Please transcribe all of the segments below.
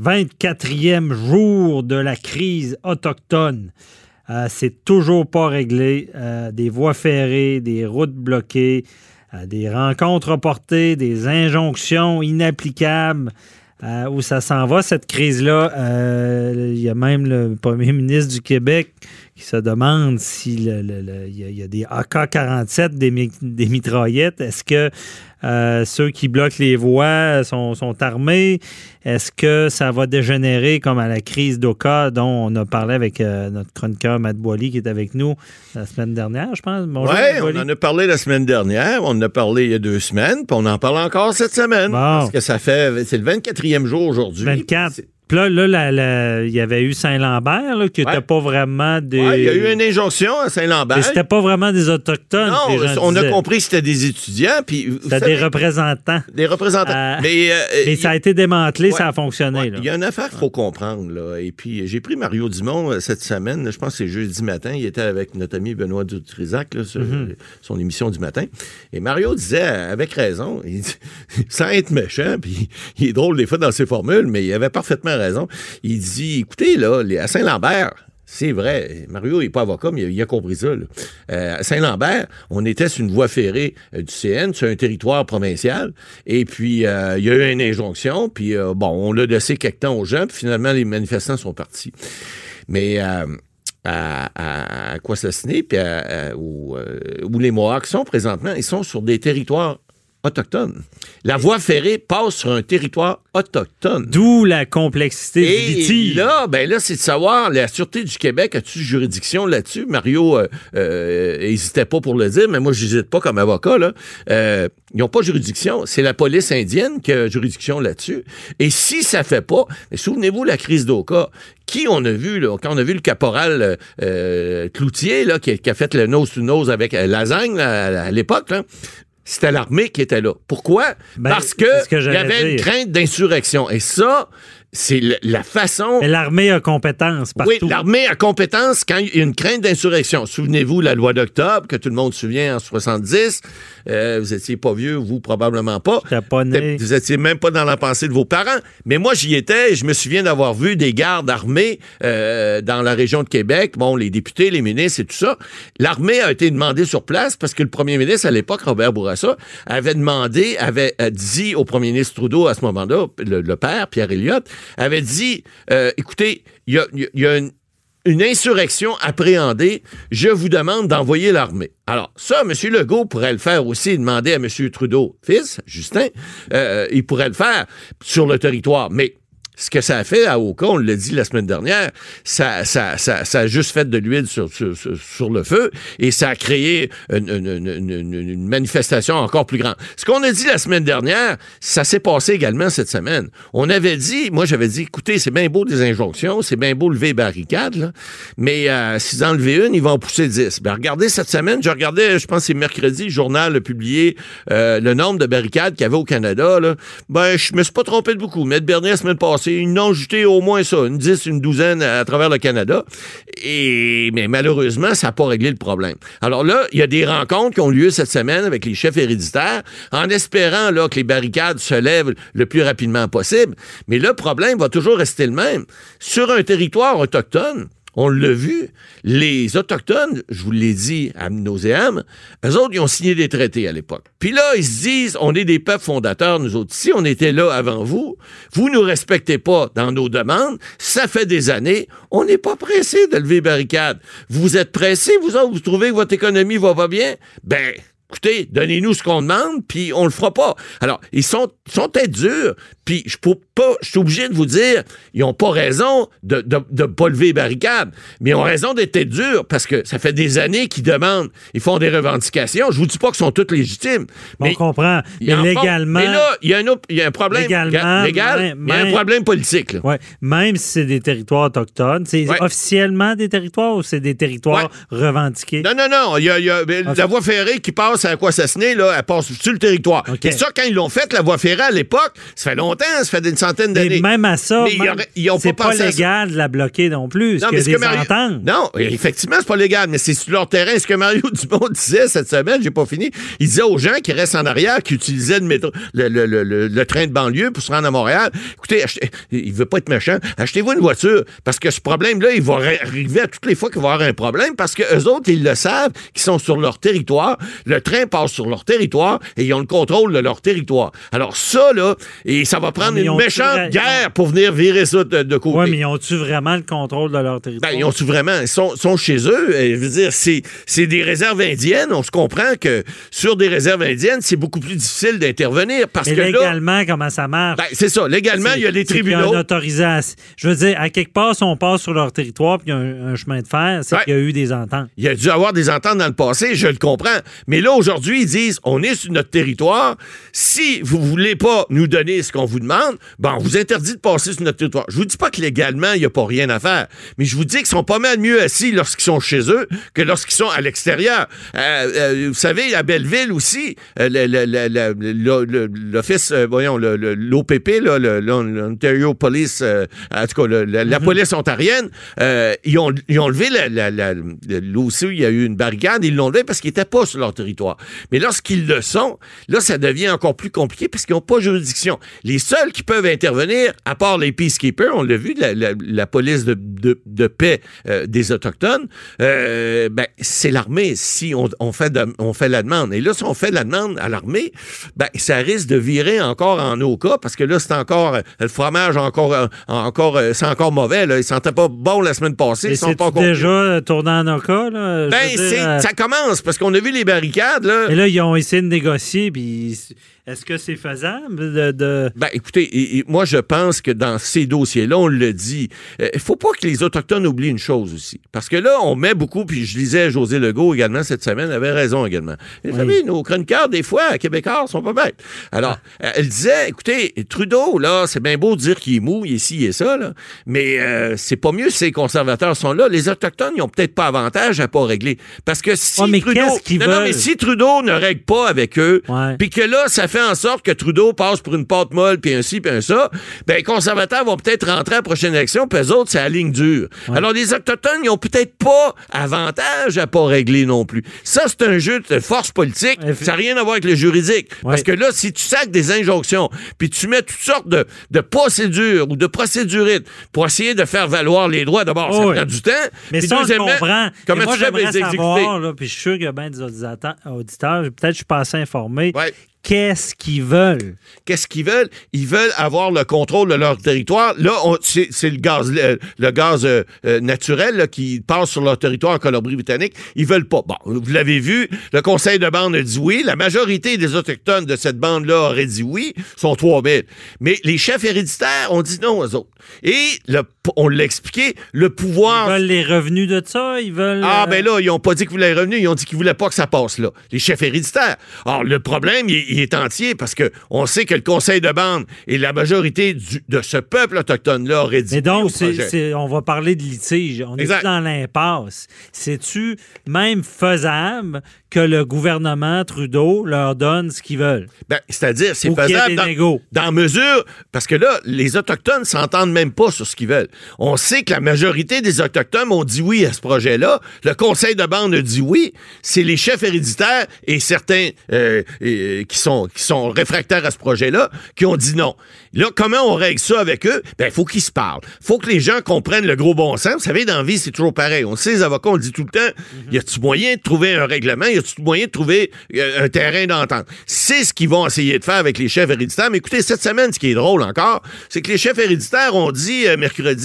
24e jour de la crise autochtone. Euh, c'est toujours pas réglé. Euh, des voies ferrées, des routes bloquées, euh, des rencontres reportées, des injonctions inapplicables. où ça s'en va, cette crise-là? Il y a même le premier ministre du Québec se demande s'il y, a des AK-47, des, des mitraillettes. Est-ce que euh, ceux qui bloquent les voies sont, armés? Est-ce que ça va dégénérer comme à la crise d'Oka dont on a parlé avec euh, notre chroniqueur Matt Boily qui est avec nous la semaine dernière, je pense? Oui, on en a parlé la semaine dernière, on en a parlé il y a deux semaines, puis on en parle encore cette semaine. Parce que ça fait, c'est le 24e jour aujourd'hui. 24 là, là il y avait eu Saint-Lambert, qui n'était pas vraiment des. il y a eu une injonction à Saint-Lambert. Mais c'était pas vraiment des Autochtones. Non, on a compris que c'était des étudiants. C'était des représentants. Des représentants. Euh, mais, euh, ça a été démantelé, ça a fonctionné. Il y a une affaire qu'il faut comprendre. Là. Et puis, j'ai pris Mario Dumont euh, cette semaine. Je pense que c'est jeudi matin. Il était avec notre ami Benoît Dutrisac sur mm-hmm. son émission du matin. Et Mario disait, avec raison, il sans être méchant, puis il est drôle des fois dans ses formules, mais il avait parfaitement Il dit, écoutez, là, à Saint-Lambert, c'est vrai. Mario n'est pas avocat, mais il a compris ça. Euh, à Saint-Lambert, on était sur une voie ferrée euh, du CN, sur un territoire provincial. Et puis, euh, il y a eu une injonction. Puis, bon, on l'a laissé quelque temps aux gens. Puis, finalement, les manifestants sont partis. Mais à, à, quoi ça puis où, où les Mohawks sont présentement, ils sont sur des territoires autochtones. La voie ferrée passe sur un territoire autochtone. D'où la complexité Et du litige. Là, ben là, c'est de savoir, la Sûreté du Québec a-tu juridiction là-dessus? Mario n'hésitait euh, euh, pas pour le dire, mais moi, je n'hésite pas comme avocat. Là. Euh, ils n'ont pas juridiction. C'est la police indienne qui a juridiction là-dessus. Et si ça fait pas, souvenez-vous la crise d'Oka, qui on a vu, là, quand on a vu le caporal Cloutier, là, qui, a fait le nose-to-nose avec Lasagne à, à l'époque, c'était l'armée qui était là. Pourquoi? Ben, Parce que, il y avait une crainte d'insurrection. Et ça, c'est la façon. l'armée a compétence partout. Oui, l'armée a compétence quand il y a une crainte d'insurrection. Souvenez-vous la loi d'octobre que tout le monde se souvient en 70. Euh, vous étiez pas vieux, vous probablement pas. pas né. Vous étiez même pas dans la pensée de vos parents. Mais moi, j'y étais. Et je me souviens d'avoir vu des gardes armés euh, dans la région de Québec. Bon, les députés, les ministres et tout ça. L'armée a été demandée sur place parce que le premier ministre à l'époque, Robert Bourassa, avait demandé, avait euh, dit au premier ministre Trudeau à ce moment-là, le, père Pierre Elliott, avait dit, euh, écoutez, il y a, une, insurrection appréhendée, je vous demande d'envoyer l'armée. Alors, ça, M. Legault pourrait le faire aussi, demander à M. Trudeau, fils, Justin, euh, il pourrait le faire sur le territoire. Mais ce que ça a fait à Oka, on l'a dit la semaine dernière, ça, ça, ça, ça a juste fait de l'huile sur, sur, sur, le feu et ça a créé une, une, une, une, manifestation encore plus grande. Ce qu'on a dit la semaine dernière, ça s'est passé également cette semaine. On avait dit, moi j'avais dit, écoutez, c'est bien beau des injonctions, c'est bien beau lever barricades, là, mais euh, levaient une, ils vont en pousser dix. Ben, regardez cette semaine, je regardais, je pense c'est mercredi, le journal a publié euh, le nombre de barricades qu'il y avait au Canada. Là. Ben, je me suis pas trompé de beaucoup. Mais Bernier, la semaine passée, ils n'ont jeté au moins ça, une dix, une douzaine à, travers le Canada. Et, mais malheureusement, ça n'a pas réglé le problème. Alors là, il y a des rencontres qui ont lieu cette semaine avec les chefs héréditaires en espérant que les barricades se lèvent le plus rapidement possible. Mais le problème va toujours rester le même. Sur un territoire autochtone, on l'a vu, les Autochtones, je vous l'ai dit à nauséam, eux autres, ils ont signé des traités à l'époque. Puis là, ils se disent, on est des peuples fondateurs, nous autres. Si on était là avant vous, vous nous respectez pas dans nos demandes, ça fait des années, on n'est pas pressé de lever barricade. Vous êtes pressés, vous autres, vous trouvez que votre économie va pas bien? Ben, écoutez, donnez-nous ce qu'on demande, puis on le fera pas. Alors, ils sont, sont peut-être durs, puis je peux pas, je suis obligé de vous dire, ils n'ont pas raison de, de, de pas lever les barricades, mais ils ont raison d'être durs parce que ça fait des années qu'ils demandent, ils font des revendications. Je vous dis pas qu'elles sont toutes légitimes. Mais on comprend. Mais légalement. Mais là, il y, a un, il y a un problème légalement, légal, il y a un problème politique. Ouais, même si c'est des territoires autochtones, c'est officiellement des territoires ou c'est des territoires revendiqués? Non, non, non. Il y a, y a la voie ferrée qui passe à quoi assassiner, là, elle passe sur le territoire. Et ça, quand ils l'ont fait, la voie ferrée à l'époque, ça fait longtemps, ça fait une centaine Mais d'années. même à ça, Mais ils même, pas pas, ça. légal de la bloquer non plus. Non, mais que Mario... Non, effectivement, c'est pas légal, mais c'est sur leur terrain. Ce que Mario Dumont disait cette semaine, j'ai pas fini, il disait aux gens qui restent en arrière, qui utilisaient le, métro, le, le- le- le- le train de banlieue pour se rendre à Montréal, écoutez, achetez- il veut pas être méchant, achetez-vous une voiture, parce que ce problème-là, il va arriver à toutes les fois qu'il va y avoir un problème, parce que eux autres, ils le savent, qu'ils sont sur leur territoire, le train passe sur leur territoire, et ils ont le contrôle de leur territoire. Alors ça, là, et ça va prendre une méchante guerre pour venir virer ça de, de côté. Oui, mais ils ont-tu vraiment le contrôle de leur territoire? Ben, ils ont-tu vraiment, ils sont, sont chez eux. Et, je veux dire, c'est, des réserves indiennes. On se comprend que sur des réserves indiennes, c'est beaucoup plus difficile d'intervenir parce mais que là, légalement, comment ça marche? ben, c'est ça. Légalement, il y a des tribunaux. autorisation. Je veux dire, à quelque part, si on passe sur leur territoire puis il y a un, un chemin de fer, c'est qu'il y a eu des ententes. Il y a dû avoir des ententes dans le passé, je le comprends. Mais là, aujourd'hui, ils disent, on est sur notre territoire. Si vous voulez pas nous donner ce qu'on vous demande, ben, on vous interdit de passer sur notre territoire. Je vous dis pas que légalement, il n'y a pas rien à faire. Mais je vous dis qu'ils sont pas mal mieux assis lorsqu'ils sont chez eux que lorsqu'ils sont à l'extérieur. Euh, euh, vous savez, à Belleville aussi, euh, l'office, voyons, l'OPP, l'Ontario Police, en tout cas, le- la, la police ontarienne, ils, ont, ils ont levé la, la, la- là aussi, il y a eu une barricade, ils l'ont levé parce qu'ils n'étaient pas sur leur territoire. Mais lorsqu'ils le sont, là, ça devient encore plus compliqué parce qu'ils n'ont pas juridiction. Les seuls qui peuvent intervenir, à part les peacekeepers, on l'a vu, la, la- la police de, de- de paix euh, des Autochtones, euh, ben, c'est l'armée si on, on fait de- on fait la demande. Et là, si on fait la demande à l'armée, ben, ça risque de virer encore en nos cas parce que là, c'est encore, le fromage encore, encore, euh, c'est encore mauvais. Là. Il sentait pas bon la semaine passée. Et ils sont pas déjà tourné en Oka, là? Je ben, dire, ça commence parce qu'on a vu les barricades. Là. Et là, ils ont essayé de négocier, puis est-ce que c'est faisable de... de- Ben, écoutez, et- et moi, je pense que dans ces dossiers-là, on le dit, euh, il faut pas que les Autochtones oublient une chose aussi. Parce que là, on met beaucoup, puis je lisais José Legault également cette semaine, avait raison également. Vous savez, nos chroniqueurs, des fois, Québécois, sont pas bêtes. Alors, Ah. euh, elle disait, écoutez, Trudeau, là, c'est bien beau de dire qu'il est mou, il est ci et ça, là, mais euh, c'est pas mieux si les conservateurs sont là. Les Autochtones, ils ont peut-être pas avantage à pas régler. Parce que si mais Trudeau... non, non, mais si Trudeau ne règle pas avec eux, puis que là, ça fait en sorte que Trudeau passe pour une pâte molle, puis un ci, puis un ça, ben les conservateurs vont peut-être rentrer à la prochaine élection, puis eux autres, c'est la ligne dure. Alors, les Autochtones, ils ont peut-être pas avantage à pas régler non plus. Ça, c'est un jeu de force politique. Ça n'a rien à voir avec le juridique. Ouais. Parce que là, si tu sacs des injonctions, puis tu mets toutes sortes de, de procédures ou de procédurites pour essayer de faire valoir les droits, d'abord, Oh ça oui. prend du temps. Mais Puis ça, on comprend. Comment moi, tu fais pour les exécuter? savoir, là, puis je suis sûr qu'il y a bien des auditeurs, auditeurs, peut-être que je suis pas assez informé, Ouais. Qu'est-ce qu'ils veulent? Qu'est-ce qu'ils veulent? Ils veulent avoir le contrôle de leur territoire. Là, c'est le gaz, le, gaz euh, euh, naturel qui passe sur leur territoire en Colombie-Britannique. Ils veulent pas. Bon, vous l'avez vu, le conseil de bande a dit oui. La majorité des autochtones de cette bande-là auraient dit oui, sont 3000. Mais les chefs héréditaires ont dit non aux autres. Et le- on l'a expliqué, le pouvoir... Ils veulent les revenus de ça? Ils veulent... Ah, euh, ben là, ils ont pas dit qu'ils voulaient les revenus, ils ont dit qu'ils voulaient pas que ça passe là. Les chefs héréditaires. Alors, le problème, il, il est entier parce que on sait que le conseil de bande et la majorité du- de ce peuple autochtone-là auraient dit Mais donc, on va parler de litige. On Exact. est dans l'impasse. C'est-tu même faisable que le gouvernement Trudeau leur donne ce qu'ils veulent? Ben, C'est-à-dire, c'est faisable dans, dans mesure, parce que là, les Autochtones s'entendent même pas sur ce qu'ils veulent. On sait que la majorité des Autochtones ont dit oui à ce projet-là. Le conseil de bande a dit oui. C'est les chefs héréditaires et certains euh, euh, qui, sont, qui sont réfractaires à ce projet-là qui ont dit non. Là, comment on règle ça avec eux? Ben, il faut qu'ils se parlent. faut que les gens comprennent le gros bon sens. Vous savez, dans la vie, c'est toujours pareil. On sait, les avocats, on le dit tout le temps, y a-tu moyen de trouver un règlement? Y a-tu moyen de trouver euh, un terrain d'entente? C'est ce qu'ils vont essayer de faire avec les chefs héréditaires. Mais écoutez, cette semaine, ce qui est drôle encore, c'est que les chefs héréditaires ont dit euh, mercredi,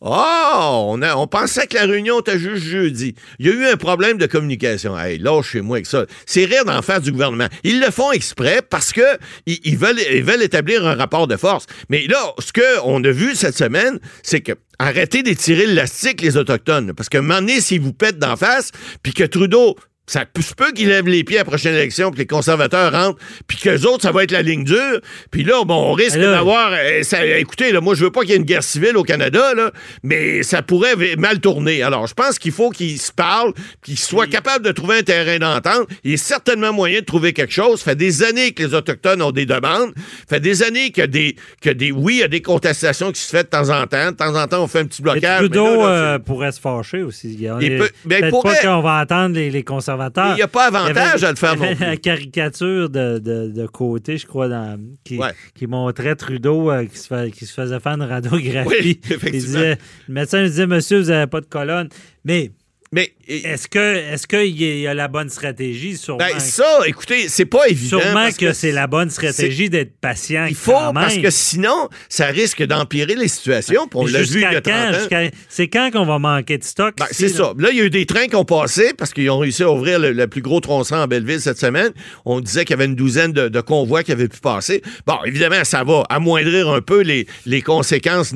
Oh, on, pensait que la réunion était juste jeudi. Il y a eu un problème de communication. Hey, lâchez-moi avec ça. C'est rire d'en faire du gouvernement. Ils le font exprès parce que ils, veulent, établir un rapport de force. Mais là, ce qu'on a vu cette semaine, c'est que arrêtez d'étirer l'élastique, les Autochtones. Parce que un s'ils vous pètent d'en face, puis que Trudeau Ça se peut qu'ils lèvent les pieds à la prochaine élection, que les conservateurs rentrent, puis qu'eux autres, ça va être la ligne dure. Puis là, bon, on risque d'avoir... Euh, écoutez, là, moi, je veux pas qu'il y ait une guerre civile au Canada, là, mais ça pourrait mal tourner. Alors, je pense qu'il faut qu'ils se parlent, qu'ils soient capables de trouver un terrain d'entente. Il y a certainement moyen de trouver quelque chose. Ça fait des années que les Autochtones ont des demandes. Ça fait des années que des... Que des oui, il y a des contestations qui se font de temps en temps. De temps en temps, on fait un petit blocage. Mais Trudeau euh, pourrait se fâcher aussi. Il, peut, ben, pourrait... pas qu'on va attendre les conservateurs il n'y a pas avantage à le faire non plus. La caricature de, de, côté, je crois, dans, qui, qui, montrait Trudeau euh, qui, se qui, se faisait faire une radiographie. Oui, effectivement. Il disait, le médecin lui disait Monsieur, vous n'avez pas de colonne. Mais mais est-ce que est-ce qu'il y a la bonne stratégie? Sur ben, ça écoutez c'est pas évident sûrement que, c'est la bonne stratégie d'être patient il faut parce que sinon ça risque d'empirer les situations on l'a vu c'est quand qu'on va manquer de stock ben, c'est ça. Là il y a eu des trains qui ont passé parce qu'ils ont réussi à ouvrir le, plus gros tronçon en Belleville cette semaine. On disait qu'il y avait une douzaine de, convois qui avaient pu passer. Bon évidemment ça va amoindrir un peu les, les conséquences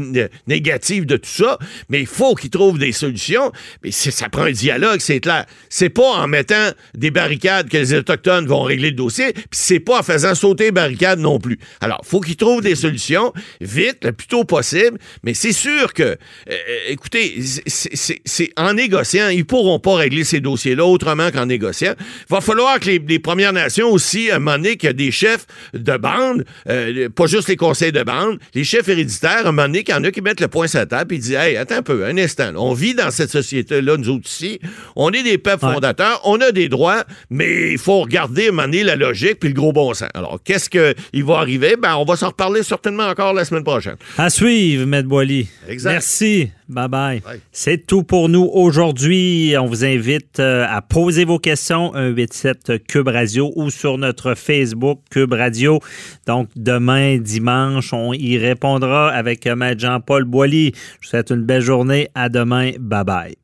négatives de tout ça mais il faut qu'ils trouvent des solutions. Mais ça prend un dialogue, c'est clair. C'est pas en mettant des barricades que les Autochtones vont régler le dossier, puis c'est pas en faisant sauter les barricades non plus. Alors, faut qu'ils trouvent des solutions vite, le plus tôt possible, mais c'est sûr que, euh, écoutez, c'est en négociant, ils pourront pas régler ces dossiers-là autrement qu'en négociant. Va falloir que les, Premières Nations aussi, à un qu'il y des chefs de bande, euh, pas juste les conseils de bande, les chefs héréditaires, à un moment qu'il y en a qui mettent le point sur la table et disent, hey, attends un peu, un instant, on vit dans cette société-là, nous autres on est des peuples fondateurs, on a des droits, mais il faut regarder, mener la logique puis le gros bon sens. Alors, qu'est-ce qui va arriver? Ben, on va s'en reparler certainement encore la semaine prochaine. À suivre, M. Boily. Merci. Bye bye. C'est tout pour nous aujourd'hui. On vous invite euh, à poser vos questions 187 Cube Radio ou sur notre Facebook Cube Radio. Donc demain dimanche, on y répondra avec M. Jean-Paul Boily. Je vous souhaite une belle journée. À demain. Bye bye.